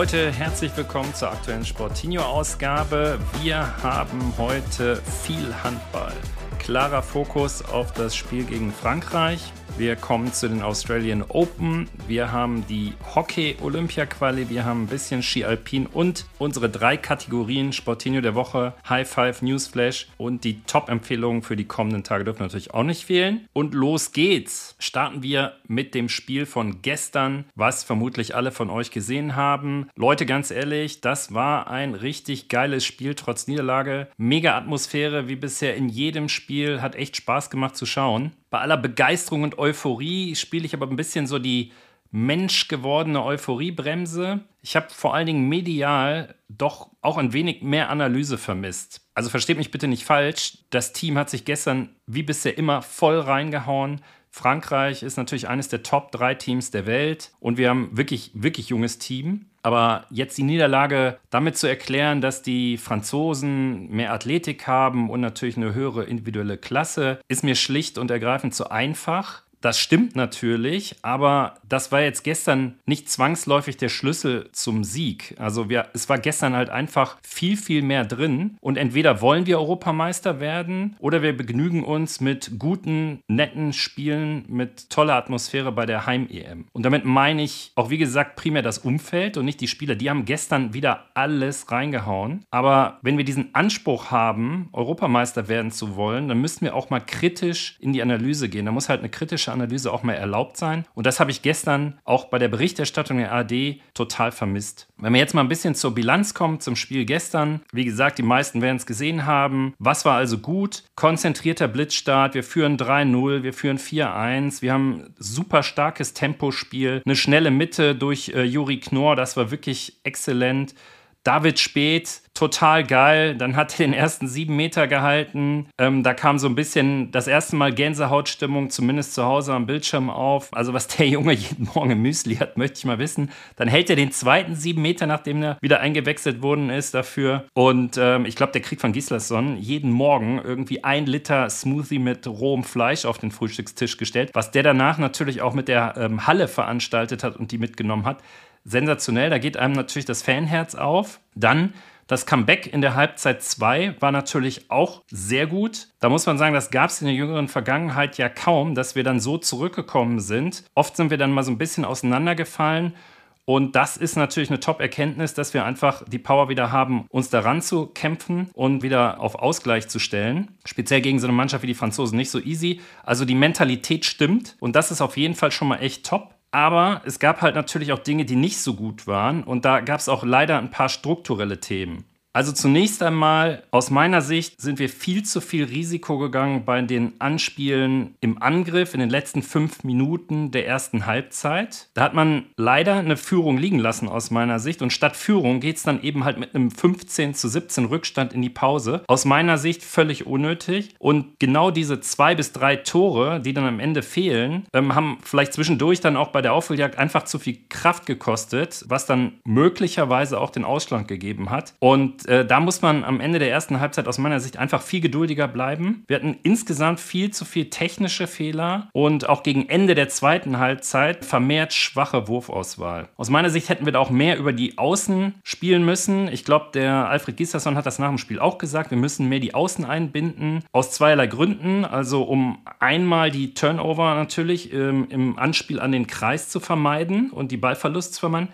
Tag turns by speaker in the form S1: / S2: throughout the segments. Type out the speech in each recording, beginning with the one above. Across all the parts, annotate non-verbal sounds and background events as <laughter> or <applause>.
S1: Leute, herzlich willkommen zur aktuellen Sportinho-Ausgabe. Wir haben heute viel Handball. Klarer Fokus auf das Spiel gegen Frankreich. Wir kommen zu den Australian Open. Wir haben die Hockey-Olympia-Quali. Wir haben ein bisschen Ski Alpin und unsere drei Kategorien Sportinho der Woche, High Five, Newsflash und die Top-Empfehlungen für die kommenden Tage dürfen natürlich auch nicht fehlen. Und los geht's. Starten wir mit dem Spiel von gestern, was vermutlich alle von euch gesehen haben. Leute, ganz ehrlich, das war ein richtig geiles Spiel trotz Niederlage. Mega Atmosphäre wie bisher in jedem Spiel. Hat echt Spaß gemacht zu schauen. Bei aller Begeisterung und Euphorie spiele ich aber ein bisschen so die menschgewordene Euphoriebremse. Ich habe vor allen Dingen medial doch auch ein wenig mehr Analyse vermisst. Also versteht mich bitte nicht falsch. Das Team hat sich gestern wie bisher immer voll reingehauen. Frankreich ist natürlich eines der Top 3 Teams der Welt und wir haben wirklich, wirklich junges Team. Aber jetzt die Niederlage damit zu erklären, dass die Franzosen mehr Athletik haben und natürlich eine höhere individuelle Klasse, ist mir schlicht und ergreifend zu einfach. Das stimmt natürlich, aber das war jetzt gestern nicht zwangsläufig der Schlüssel zum Sieg. Also wir, es war gestern halt einfach viel, viel mehr drin. Und entweder wollen wir Europameister werden oder wir begnügen uns mit guten, netten Spielen, mit toller Atmosphäre bei der Heim-EM. Und damit meine ich auch, wie gesagt, primär das Umfeld und nicht die Spieler. Die haben gestern wieder alles reingehauen. Aber wenn wir diesen Anspruch haben, Europameister werden zu wollen, dann müssten wir auch mal kritisch in die Analyse gehen. Da muss halt eine kritische journalistische Analyse auch mal erlaubt sein. Und das habe ich gestern auch bei der Berichterstattung der ARD total vermisst. Wenn wir jetzt mal ein bisschen zur Bilanz kommen, zum Spiel gestern. Wie gesagt, die meisten werden es gesehen haben. Was war also gut? Konzentrierter Blitzstart. Wir führen 3-0, wir führen 4-1. Wir haben super starkes Tempospiel, eine schnelle Mitte durch äh, Juri Knorr. Das war wirklich exzellent. David Speth, total geil. Dann hat er den ersten sieben Meter gehalten. Ähm, da kam so ein bisschen das erste Mal Gänsehautstimmung, zumindest zu Hause am Bildschirm auf. Also, was der <laughs> Junge jeden Morgen im Müsli hat, möchte ich mal wissen. Dann hält er den zweiten sieben Meter, nachdem er wieder eingewechselt worden ist dafür. Und ähm, ich glaube, der kriegt von Gislason jeden Morgen irgendwie ein Liter Smoothie mit rohem Fleisch auf den Frühstückstisch gestellt. Was der danach natürlich auch mit der ähm, Halle veranstaltet hat und die mitgenommen hat sensationell. Da geht einem natürlich das Fanherz auf. Dann das Comeback in der Halbzeit 2 war natürlich auch sehr gut. Da muss man sagen, das gab es in der jüngeren Vergangenheit ja kaum, dass wir dann so zurückgekommen sind. Oft sind wir dann mal so ein bisschen auseinandergefallen. Und das ist natürlich eine Top-Erkenntnis, dass wir einfach die Power wieder haben, uns daran zu kämpfen und wieder auf Ausgleich zu stellen. Speziell gegen so eine Mannschaft wie die Franzosen nicht so easy. Also die Mentalität stimmt und das ist auf jeden Fall schon mal echt top. Aber es gab halt natürlich auch Dinge, die nicht so gut waren. Und da gab es auch leider ein paar strukturelle Themen. Also zunächst einmal, aus meiner Sicht sind wir viel zu viel Risiko gegangen bei den Anspielen im Angriff in den letzten fünf Minuten der ersten Halbzeit. Da hat man leider eine Führung liegen lassen aus meiner Sicht und statt Führung geht es dann eben halt mit einem 15 zu 17 Rückstand in die Pause. Aus meiner Sicht völlig unnötig und genau diese zwei bis drei Tore, die dann am Ende fehlen, ähm, haben vielleicht zwischendurch dann auch bei der Aufholjagd einfach zu viel Kraft gekostet, was dann möglicherweise auch den Ausschlag gegeben hat. Und äh, da muss man am Ende der ersten Halbzeit aus meiner Sicht einfach viel geduldiger bleiben. Wir hatten insgesamt viel zu viel technische Fehler und auch gegen Ende der zweiten Halbzeit vermehrt schwache Wurfauswahl. Aus meiner Sicht hätten wir da auch mehr über die Außen spielen müssen. Ich glaube, der Alfred Gislason hat das nach dem Spiel auch gesagt. Wir müssen mehr die Außen einbinden. Aus zweierlei Gründen. Also um einmal die Turnover natürlich ähm, im Anspiel an den Kreis zu vermeiden und die Ballverlust zu vermeiden.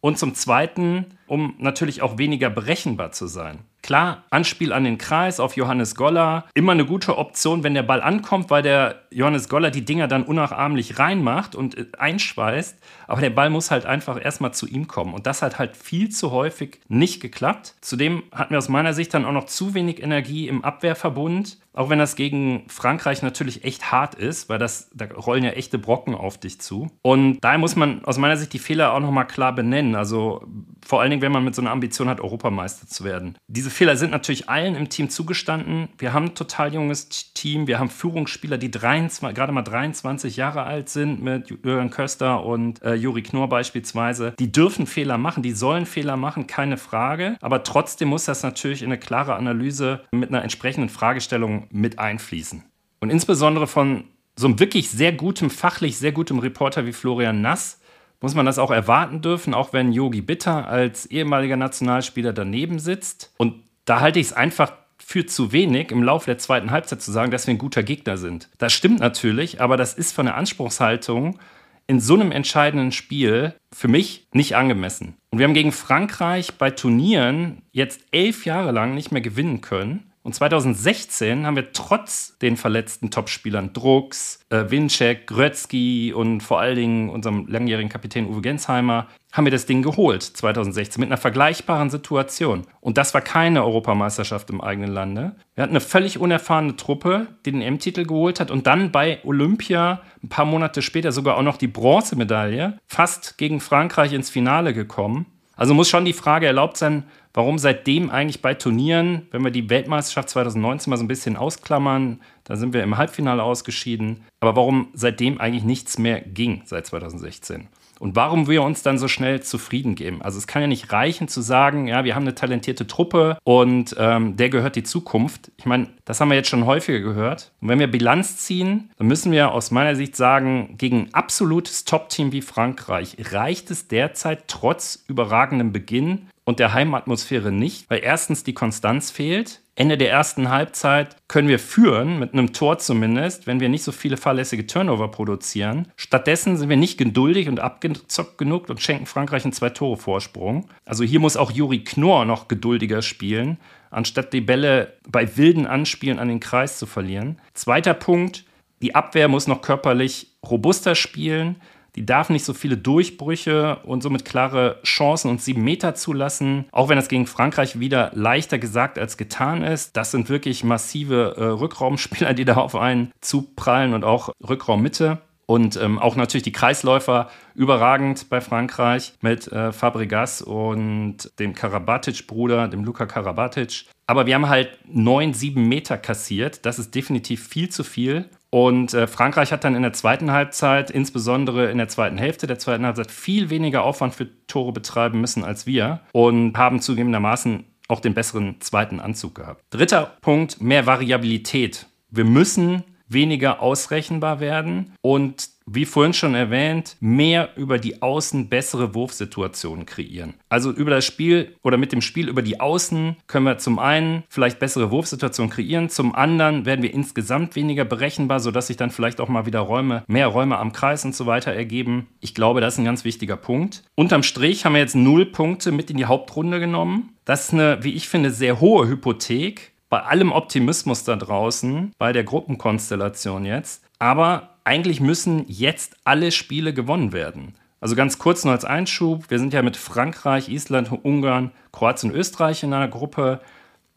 S1: Und zum Zweiten um natürlich auch weniger berechenbar zu sein. Klar, Anspiel an den Kreis auf Johannes Goller, immer eine gute Option, wenn der Ball ankommt, weil der Johannes Goller die Dinger dann unnachahmlich reinmacht und äh, einschweißt. Aber der Ball muss halt einfach erstmal zu ihm kommen. Und das hat halt viel zu häufig nicht geklappt. Zudem hatten wir aus meiner Sicht dann auch noch zu wenig Energie im Abwehrverbund. Auch wenn das gegen Frankreich natürlich echt hart ist, weil das, da rollen ja echte Brocken auf dich zu. Und daher muss man aus meiner Sicht die Fehler auch nochmal klar benennen. Also vor allen Dingen, wenn man mit so einer Ambition hat, Europameister zu werden. Diese Fehler sind natürlich allen im Team zugestanden. Wir haben ein total junges Team. Wir haben Führungsspieler, die 23, gerade mal 23 Jahre alt sind, mit Jürgen Köster und äh, Juri Knorr beispielsweise. Die dürfen Fehler machen, die sollen Fehler machen, keine Frage. Aber trotzdem muss das natürlich in eine klare Analyse mit einer entsprechenden Fragestellung mit einfließen. Und insbesondere von so einem wirklich sehr gutem, fachlich sehr gutem Reporter wie Florian Nass muss man das auch erwarten dürfen, auch wenn Yogi Bitter als ehemaliger Nationalspieler daneben sitzt. Und da halte ich es einfach für zu wenig, im Laufe der zweiten Halbzeit zu sagen, dass wir ein guter Gegner sind. Das stimmt natürlich, aber das ist von der Anspruchshaltung in so einem entscheidenden Spiel für mich nicht angemessen. Und wir haben gegen Frankreich bei Turnieren jetzt elf Jahre lang nicht mehr gewinnen können. Und 2016 haben wir trotz den verletzten Topspielern Drucks, äh, Winczek, Grötzky und vor allen Dingen unserem langjährigen Kapitän Uwe Gensheimer haben wir das Ding geholt 2016 mit einer vergleichbaren Situation. Und das war keine Europameisterschaft im eigenen Lande. Wir hatten eine völlig unerfahrene Truppe, die den M-Titel geholt hat und dann bei Olympia ein paar Monate später sogar auch noch die Bronzemedaille, fast gegen Frankreich ins Finale gekommen. Also muss schon die Frage erlaubt sein, warum seitdem eigentlich bei Turnieren, wenn wir die Weltmeisterschaft 2019 mal so ein bisschen ausklammern, da sind wir im Halbfinale ausgeschieden, aber warum seitdem eigentlich nichts mehr ging seit 2016? Und warum wir uns dann so schnell zufrieden geben. Also es kann ja nicht reichen zu sagen, ja, wir haben eine talentierte Truppe und ähm, der gehört die Zukunft. Ich meine, das haben wir jetzt schon häufiger gehört. Und wenn wir Bilanz ziehen, dann müssen wir aus meiner Sicht sagen, gegen ein absolutes Top-Team wie Frankreich reicht es derzeit trotz überragendem Beginn und der Heimatmosphäre nicht, weil erstens die Konstanz fehlt. Ende der ersten Halbzeit können wir führen, mit einem Tor zumindest, wenn wir nicht so viele fahrlässige Turnover produzieren. Stattdessen sind wir nicht geduldig und abgezockt genug und schenken Frankreich einen Zwei-Tore-Vorsprung. Also hier muss auch Juri Knorr noch geduldiger spielen, anstatt die Bälle bei wilden Anspielen an den Kreis zu verlieren. Zweiter Punkt, die Abwehr muss noch körperlich robuster spielen. Die darf nicht so viele Durchbrüche und somit klare Chancen und sieben Meter zulassen. Auch wenn das gegen Frankreich wieder leichter gesagt als getan ist. Das sind wirklich massive äh, Rückraumspieler, die da auf einen zuprallen und auch Rückraummitte. Und ähm, auch natürlich die Kreisläufer überragend bei Frankreich mit äh, Fabregas und dem Karabatic-Bruder, dem Luka Karabatic. Aber wir haben halt neun, sieben Meter kassiert. Das ist definitiv viel zu viel. Und äh, Frankreich hat dann in der zweiten Halbzeit, insbesondere in der zweiten Hälfte der zweiten Halbzeit, viel weniger Aufwand für Tore betreiben müssen als wir und haben zugegebenermaßen auch den besseren zweiten Anzug gehabt. Dritter Punkt, mehr Variabilität. Wir müssen weniger ausrechenbar werden und wie vorhin schon erwähnt, mehr über die Außen bessere Wurfsituationen kreieren. Also über das Spiel oder mit dem Spiel über die Außen können wir zum einen vielleicht bessere Wurfsituationen kreieren, zum anderen werden wir insgesamt weniger berechenbar, sodass sich dann vielleicht auch mal wieder Räume, mehr Räume am Kreis und so weiter ergeben. Ich glaube, das ist ein ganz wichtiger Punkt. Unterm Strich haben wir jetzt null Punkte mit in die Hauptrunde genommen. Das ist eine, wie ich finde, sehr hohe Hypothek bei allem Optimismus da draußen, bei der Gruppenkonstellation jetzt. Aber eigentlich müssen jetzt alle Spiele gewonnen werden. Also ganz kurz nur als Einschub, wir sind ja mit Frankreich, Island, Ungarn, Kroatien und Österreich in einer Gruppe.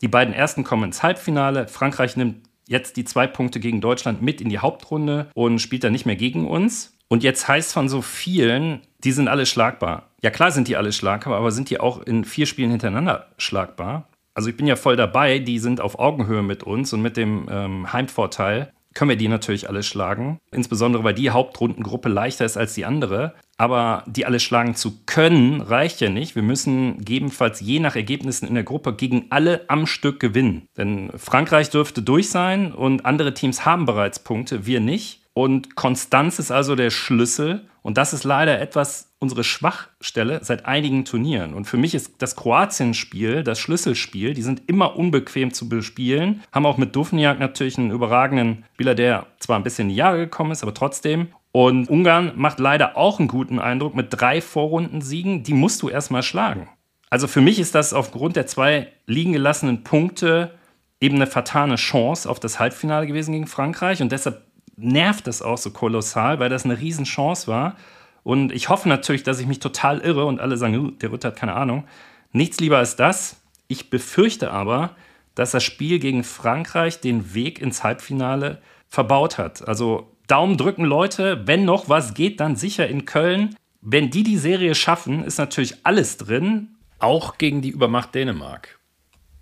S1: Die beiden ersten kommen ins Halbfinale. Frankreich nimmt jetzt die zwei Punkte gegen Deutschland mit in die Hauptrunde und spielt dann nicht mehr gegen uns. Und jetzt heißt von so vielen, die sind alle schlagbar. Ja klar sind die alle schlagbar, aber sind die auch in vier Spielen hintereinander schlagbar? Also ich bin ja voll dabei, die sind auf Augenhöhe mit uns und mit dem ähm, Heimvorteil können wir die natürlich alle schlagen. Insbesondere, weil die Hauptrundengruppe leichter ist als die andere. Aber die alle schlagen zu können, reicht ja nicht. Wir müssen gegebenenfalls je nach Ergebnissen in der Gruppe gegen alle am Stück gewinnen. Denn Frankreich dürfte durch sein und andere Teams haben bereits Punkte, wir nicht. Und Konstanz ist also der Schlüssel. Und das ist leider etwas unsere Schwachstelle seit einigen Turnieren. Und für mich ist das Kroatien-Spiel das Schlüsselspiel. Die sind immer unbequem zu bespielen. Haben auch mit Dufniak natürlich einen überragenden Spieler, der zwar ein bisschen in die Jahre gekommen ist, aber trotzdem. Und Ungarn macht leider auch einen guten Eindruck mit drei Vorrundensiegen. Die musst du erstmal schlagen. Also für mich ist das aufgrund der zwei liegen gelassenen Punkte eben eine vertane Chance auf das Halbfinale gewesen gegen Frankreich und deshalb nervt das auch so kolossal, weil das eine Riesenchance war. Und ich hoffe natürlich, dass ich mich total irre und alle sagen, der Ritter hat keine Ahnung. Nichts lieber als das. Ich befürchte aber, dass das Spiel gegen Frankreich den Weg ins Halbfinale verbaut hat. Also Daumen drücken, Leute. Wenn noch was geht, dann sicher in Köln. Wenn die die Serie schaffen, ist natürlich alles drin. Auch gegen die Übermacht Dänemark.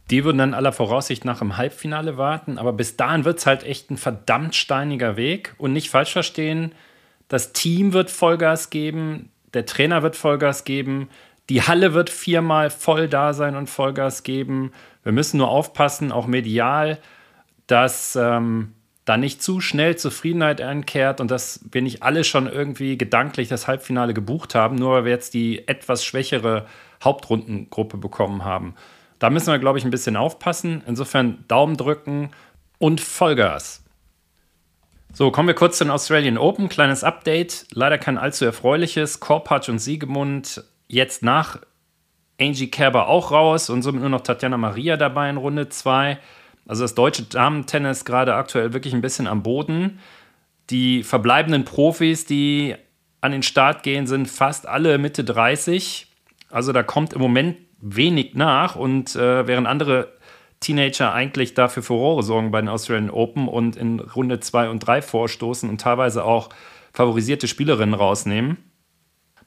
S1: Die würden dann aller Voraussicht nach im Halbfinale warten, aber bis dahin wird es halt echt ein verdammt steiniger Weg. Und nicht falsch verstehen, das Team wird Vollgas geben, der Trainer wird Vollgas geben, die Halle wird viermal voll da sein und Vollgas geben. Wir müssen nur aufpassen, auch medial, dass ähm, da nicht zu schnell Zufriedenheit einkehrt und dass wir nicht alle schon irgendwie gedanklich das Halbfinale gebucht haben, nur weil wir jetzt die etwas schwächere Hauptrundengruppe bekommen haben. Da müssen wir, glaube ich, ein bisschen aufpassen. Insofern Daumen drücken und Vollgas. So, kommen wir kurz zu den Australian Open. Kleines Update. Leider kein allzu erfreuliches. Korpatsch und Siegemund jetzt nach Angie Kerber auch raus und somit nur noch Tatjana Maria dabei in Runde 2. Also das deutsche Damen-Tennis gerade aktuell wirklich ein bisschen am Boden. Die verbleibenden Profis, die an den Start gehen, sind fast alle Mitte 30. Also da kommt im Moment wenig nach und äh, während andere Teenager eigentlich dafür Furore sorgen bei den Australian Open und in Runde 2 und 3 vorstoßen und teilweise auch favorisierte Spielerinnen rausnehmen.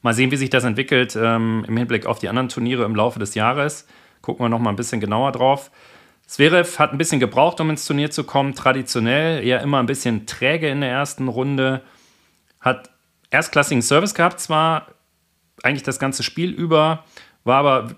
S1: Mal sehen, wie sich das entwickelt ähm, im Hinblick auf die anderen Turniere im Laufe des Jahres. Gucken wir noch mal ein bisschen genauer drauf. Zverev hat ein bisschen gebraucht, um ins Turnier zu kommen. Traditionell eher immer ein bisschen träge in der ersten Runde. Hat erstklassigen Service gehabt, zwar eigentlich das ganze Spiel über, war aber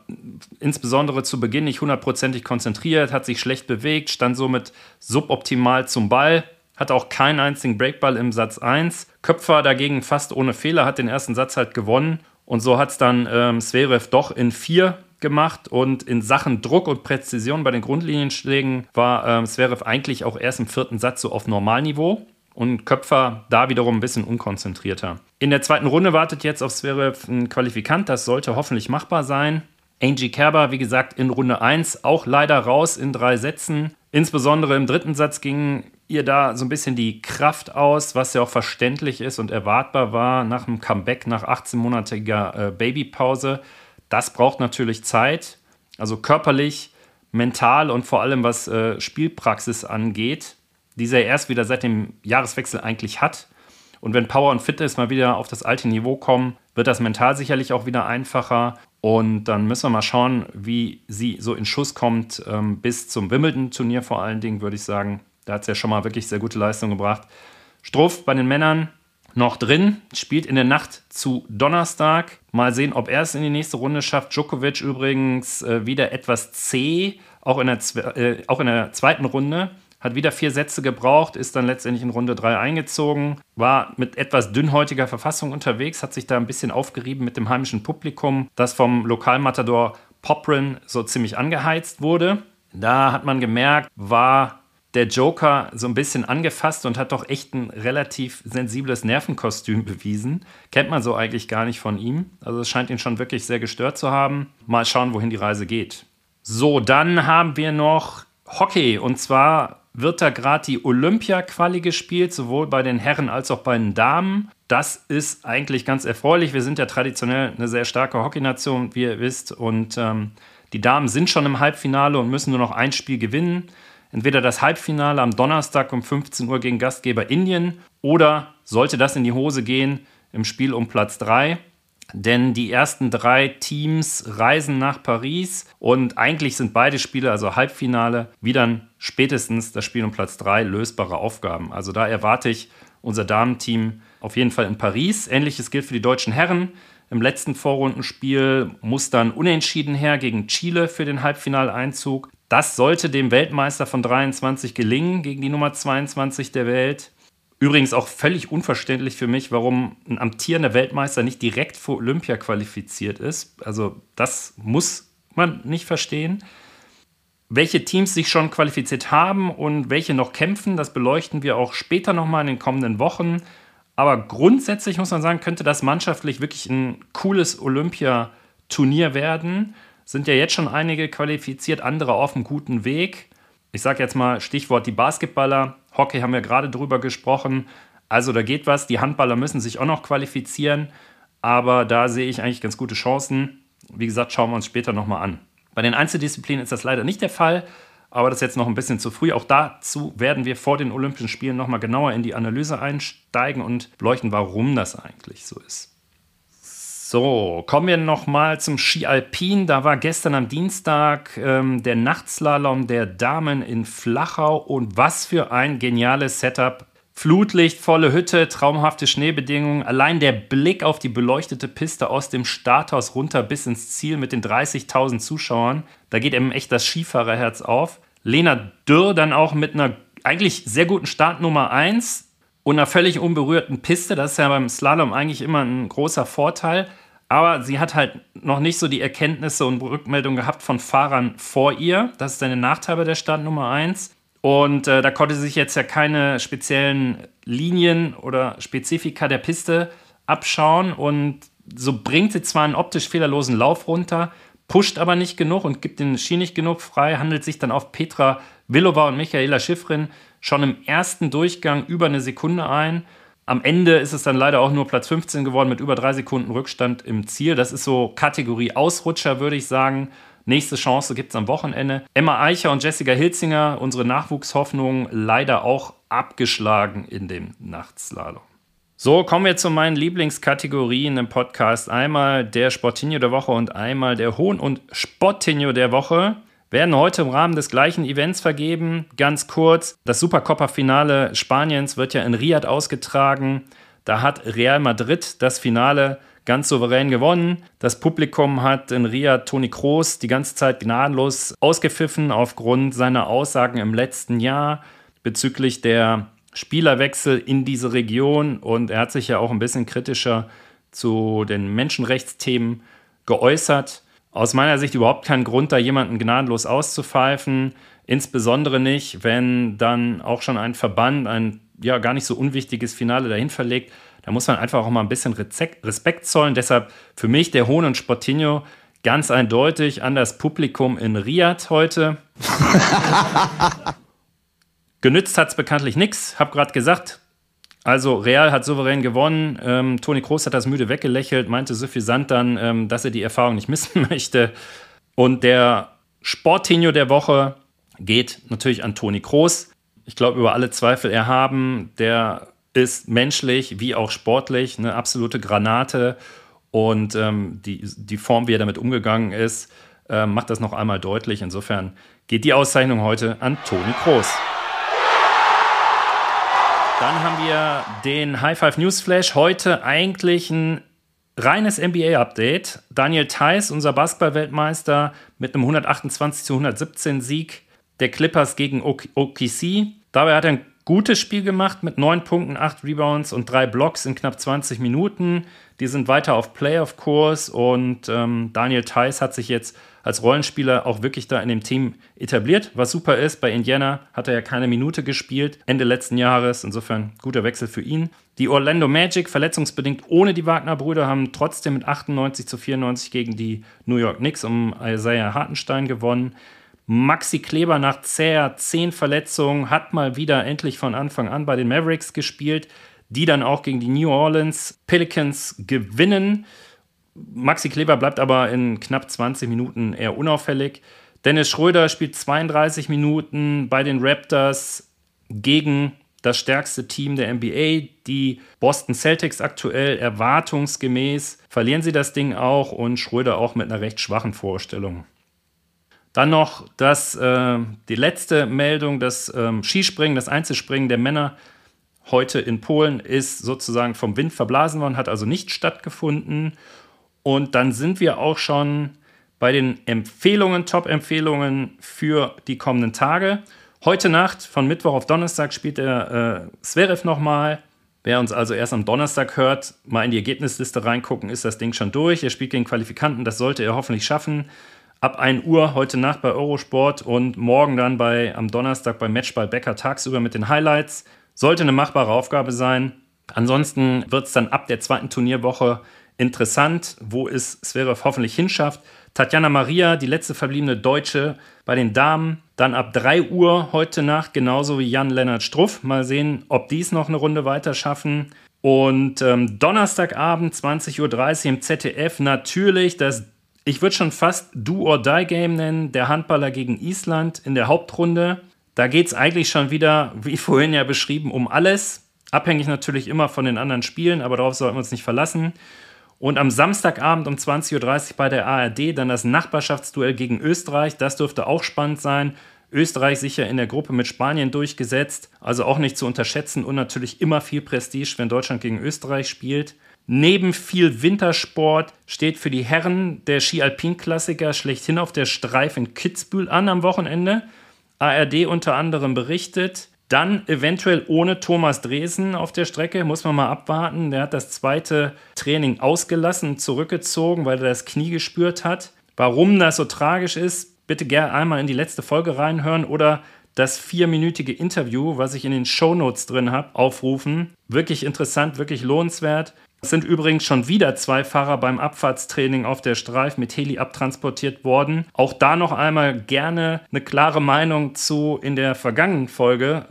S1: insbesondere zu Beginn nicht hundertprozentig konzentriert, hat sich schlecht bewegt, stand somit suboptimal zum Ball, hatte auch keinen einzigen Breakball im Satz 1. Köpfer dagegen fast ohne Fehler, hat den ersten Satz halt gewonnen. Und so hat es dann ähm, Sverev doch in vier gemacht und in Sachen Druck und Präzision bei den Grundlinienschlägen war ähm, Sverev eigentlich auch erst im vierten Satz so auf Normalniveau und Köpfer da wiederum ein bisschen unkonzentrierter. In der zweiten Runde wartet jetzt auf Zverev ein Qualifikant, das sollte hoffentlich machbar sein. Angie Kerber, wie gesagt, in Runde 1 auch leider raus in drei Sätzen. Insbesondere im dritten Satz ging ihr da so ein bisschen die Kraft aus, was ja auch verständlich ist und erwartbar war nach einem Comeback nach 18-monatiger äh, Babypause. Das braucht natürlich Zeit, also körperlich, mental und vor allem was äh, Spielpraxis angeht die sie erst wieder seit dem Jahreswechsel eigentlich hat. Und wenn Power und Fitness mal wieder auf das alte Niveau kommen, wird das mental sicherlich auch wieder einfacher. Und dann müssen wir mal schauen, wie sie so in Schuss kommt, ähm, bis zum Wimbledon-Turnier vor allen Dingen, würde ich sagen. Da hat sie ja schon mal wirklich sehr gute Leistung gebracht. Struff bei den Männern noch drin, spielt in der Nacht zu Donnerstag. Mal sehen, ob er es in die nächste Runde schafft. Djokovic übrigens äh, wieder etwas zäh, auch in, der, äh, auch in der zweiten Runde hat wieder vier Sätze gebraucht, ist dann letztendlich in Runde 3 eingezogen, war mit etwas dünnhäutiger Verfassung unterwegs, hat sich da ein bisschen aufgerieben mit dem heimischen Publikum, das vom Lokalmatador Poprin so ziemlich angeheizt wurde. Da hat man gemerkt, war der Joker so ein bisschen angefasst und hat doch echt ein relativ sensibles Nervenkostüm bewiesen. Kennt man so eigentlich gar nicht von ihm. Also es scheint ihn schon wirklich sehr gestört zu haben. Mal schauen, wohin die Reise geht. So, dann haben wir noch Hockey und zwar wird da gerade die Olympia-Quali gespielt, sowohl bei den Herren als auch bei den Damen. Das ist eigentlich ganz erfreulich. Wir sind ja traditionell eine sehr starke Hockeynation, wie ihr wisst. Und ähm, die Damen sind schon im Halbfinale und müssen nur noch ein Spiel gewinnen. Entweder das Halbfinale am Donnerstag um 15 Uhr gegen Gastgeber Indien oder sollte das in die Hose gehen im Spiel um Platz 3 denn die ersten drei Teams reisen nach Paris und eigentlich sind beide Spiele, also Halbfinale, wie dann spätestens das Spiel um Platz drei lösbare Aufgaben. Also da erwarte ich unser Damenteam auf jeden Fall in Paris. Ähnliches gilt für die deutschen Herren. Im letzten Vorrundenspiel muss dann unentschieden her gegen Chile für den Halbfinaleinzug. Das sollte dem Weltmeister von 23 gelingen gegen die Nummer 22 der Welt. Übrigens auch völlig unverständlich für mich, warum ein amtierender Weltmeister nicht direkt vor Olympia qualifiziert ist. Also das muss man nicht verstehen. Welche Teams sich schon qualifiziert haben und welche noch kämpfen, das beleuchten wir auch später nochmal in den kommenden Wochen. Aber grundsätzlich muss man sagen, könnte das mannschaftlich wirklich ein cooles Olympia-Turnier werden. sind ja jetzt schon einige qualifiziert, andere auf einem guten Weg. Ich sage jetzt mal Stichwort die Basketballer. Hockey haben wir gerade drüber gesprochen. Also da geht was. Die Handballer müssen sich auch noch qualifizieren. Aber da sehe ich eigentlich ganz gute Chancen. Wie gesagt, schauen wir uns später nochmal an. Bei den Einzeldisziplinen ist das leider nicht der Fall. Aber das ist jetzt noch ein bisschen zu früh. Auch dazu werden wir vor den Olympischen Spielen nochmal genauer in die Analyse einsteigen und beleuchten, warum das eigentlich so ist. So, kommen wir nochmal zum Ski Alpin. Da war gestern am Dienstag ähm, der Nachtslalom der Damen in Flachau und was für ein geniales Setup. Flutlicht, volle Hütte, traumhafte Schneebedingungen. Allein der Blick auf die beleuchtete Piste aus dem Starthaus runter bis ins Ziel mit den 30.000 Zuschauern. Da geht eben echt das Skifahrerherz auf. Lena Dürr dann auch mit einer eigentlich sehr guten Startnummer 1 und einer völlig unberührten Piste. Das ist ja beim Slalom eigentlich immer ein großer Vorteil. Aber sie hat halt noch nicht so die Erkenntnisse und Rückmeldungen gehabt von Fahrern vor ihr. Das ist eine Nachteil bei der Start Nummer 1. Und äh, da konnte sie sich jetzt ja keine speziellen Linien oder Spezifika der Piste abschauen. Und so bringt sie zwar einen optisch fehlerlosen Lauf runter, pusht aber nicht genug und gibt den Ski nicht genug frei, handelt sich dann auf Petra Villova und Michaela Schiffrin schon im ersten Durchgang über eine Sekunde ein. Am Ende ist es dann leider auch nur Platz 15 geworden mit über drei Sekunden Rückstand im Ziel. Das ist so Kategorie Ausrutscher, würde ich sagen. Nächste Chance gibt es am Wochenende. Emma Eicher und Jessica Hilzinger, unsere Nachwuchshoffnung, leider auch abgeschlagen in dem Nachtslalom. So, kommen wir zu meinen Lieblingskategorien im Podcast. Einmal der Sportinho der Woche und einmal der Hohn- und Sportinho der Woche werden heute im Rahmen des gleichen Events vergeben. Ganz kurz, das Supercopa-Finale Spaniens wird ja in Riyadh ausgetragen. Da hat Real Madrid das Finale ganz souverän gewonnen. Das Publikum hat in Riyadh Toni Kroos die ganze Zeit gnadenlos ausgepfiffen aufgrund seiner Aussagen im letzten Jahr bezüglich der Spielerwechsel in diese Region und er hat sich ja auch ein bisschen kritischer zu den Menschenrechtsthemen geäußert aus meiner Sicht überhaupt keinen Grund, da jemanden gnadenlos auszupfeifen. Insbesondere nicht, wenn dann auch schon ein Verband ein ja gar nicht so unwichtiges Finale dahin verlegt. Da muss man einfach auch mal ein bisschen Respekt zollen. Deshalb für mich der Hohn und Sportinho ganz eindeutig an das Publikum in Riyadh heute. <laughs> Genützt hat es bekanntlich nichts. Hab gerade gesagt, also Real hat souverän gewonnen. Ähm, Toni Kroos hat das müde weggelächelt, meinte suffisant dann, ähm, dass er die Erfahrung nicht <laughs> missen möchte. Und der Sportinho der Woche geht natürlich an Toni Kroos. Ich glaube, über alle Zweifel erhaben. Der ist menschlich wie auch sportlich eine absolute Granate. Und ähm, die, die Form, wie er damit umgegangen ist, äh, macht das noch einmal deutlich. Insofern geht die Auszeichnung heute an Toni Kroos. Dann haben wir den High Five News Flash. Heute eigentlich ein reines NBA-Update. Daniel Theiss, unser Basketball-Weltmeister, mit einem 128 zu 117 Sieg der Clippers gegen OKC. Dabei hat er ein gutes Spiel gemacht mit 9 Punkten, 8 Rebounds und 3 Blocks in knapp 20 Minuten. Die sind weiter auf Playoff-Kurs und ähm, Daniel Theiss hat sich jetzt als Rollenspieler auch wirklich da in dem Team etabliert, was super ist. Bei Indiana hat er ja keine Minute gespielt, Ende letzten Jahres. Insofern guter Wechsel für ihn. Die Orlando Magic, verletzungsbedingt ohne die Wagner-Brüder, haben trotzdem mit 98 zu 94 gegen die New York Knicks um Isaiah Hartenstein gewonnen. Maxi Kleber nach zäher 10 Verletzungen hat mal wieder endlich von Anfang an bei den Mavericks gespielt, die dann auch gegen die New Orleans Pelicans gewinnen. Maxi Kleber bleibt aber in knapp 20 Minuten eher unauffällig. Dennis Schröder spielt 32 Minuten bei den Raptors gegen das stärkste Team der NBA, die Boston Celtics aktuell erwartungsgemäß. Verlieren sie das Ding auch und Schröder auch mit einer recht schwachen Vorstellung. Dann noch das, äh, die letzte Meldung, das ähm, Skispringen, das Einzelspringen der Männer heute in Polen ist sozusagen vom Wind verblasen worden, hat also nicht stattgefunden. Und dann sind wir auch schon bei den Empfehlungen, Top-Empfehlungen für die kommenden Tage. Heute Nacht, von Mittwoch auf Donnerstag, spielt der äh, Zverev nochmal. Wer uns also erst am Donnerstag hört, mal in die Ergebnisliste reingucken, ist das Ding schon durch. Er spielt gegen Qualifikanten, das sollte er hoffentlich schaffen. Ab 1 Uhr heute Nacht bei Eurosport und morgen dann bei, am Donnerstag bei Matchball Becker tagsüber mit den Highlights. Sollte eine machbare Aufgabe sein. Ansonsten wird es dann ab der zweiten Turnierwoche interessant, wo es Zverev hoffentlich hinschafft. Tatjana Maria, die letzte verbliebene Deutsche bei den Damen. Dann ab 3 Uhr heute Nacht, genauso wie Jan-Lennart Struff. Mal sehen, ob die es noch eine Runde weiter schaffen. Und ähm, Donnerstagabend, 20.30 Uhr im ZDF, natürlich das, ich würde schon fast Do-or-Die-Game nennen, der Handballer gegen Island in der Hauptrunde. Da geht es eigentlich schon wieder, wie vorhin ja beschrieben, um alles. Abhängig natürlich immer von den anderen Spielen, aber darauf sollten wir uns nicht verlassen. Und am Samstagabend um 20.30 Uhr bei der ARD dann das Nachbarschaftsduell gegen Österreich. Das dürfte auch spannend sein. Österreich sicher in der Gruppe mit Spanien durchgesetzt, also auch nicht zu unterschätzen und natürlich immer viel Prestige, wenn Deutschland gegen Österreich spielt. Neben viel Wintersport steht für die Herren der Ski-Alpin-Klassiker schlechthin auf der Streif in Kitzbühel an am Wochenende. ARD unter anderem berichtet. Dann eventuell ohne Thomas Dresen auf der Strecke, muss man mal abwarten. Der hat das zweite Training ausgelassen, zurückgezogen, weil er das Knie gespürt hat. Warum das so tragisch ist, bitte gerne einmal in die letzte Folge reinhören oder das vierminütige Interview, was ich in den Shownotes drin habe, aufrufen. Wirklich interessant, wirklich lohnenswert. Es sind übrigens schon wieder zwei Fahrer beim Abfahrtstraining auf der Streif mit Heli abtransportiert worden. Auch da noch einmal gerne eine klare Meinung zu in der vergangenen Folge.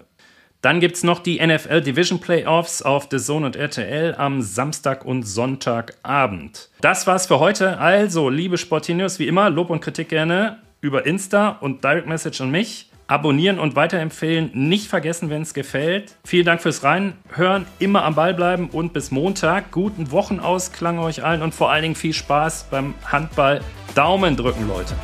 S1: Dann gibt es noch die NFL Division Playoffs auf The Zone und RTL am Samstag und Sonntagabend. Das war's für heute. Also, liebe Sportinios, wie immer, Lob und Kritik gerne über Insta und Direct Message an mich abonnieren und weiterempfehlen. Nicht vergessen, wenn es gefällt. Vielen Dank fürs Reinhören. Immer am Ball bleiben und bis Montag. Guten Wochenausklang euch allen und vor allen Dingen viel Spaß beim Handball. Daumen drücken, Leute.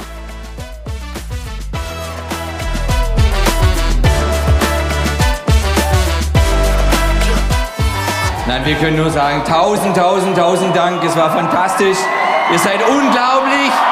S2: Nein, wir können nur sagen, tausend, tausend, tausend Dank. Es war fantastisch. Ihr seid unglaublich.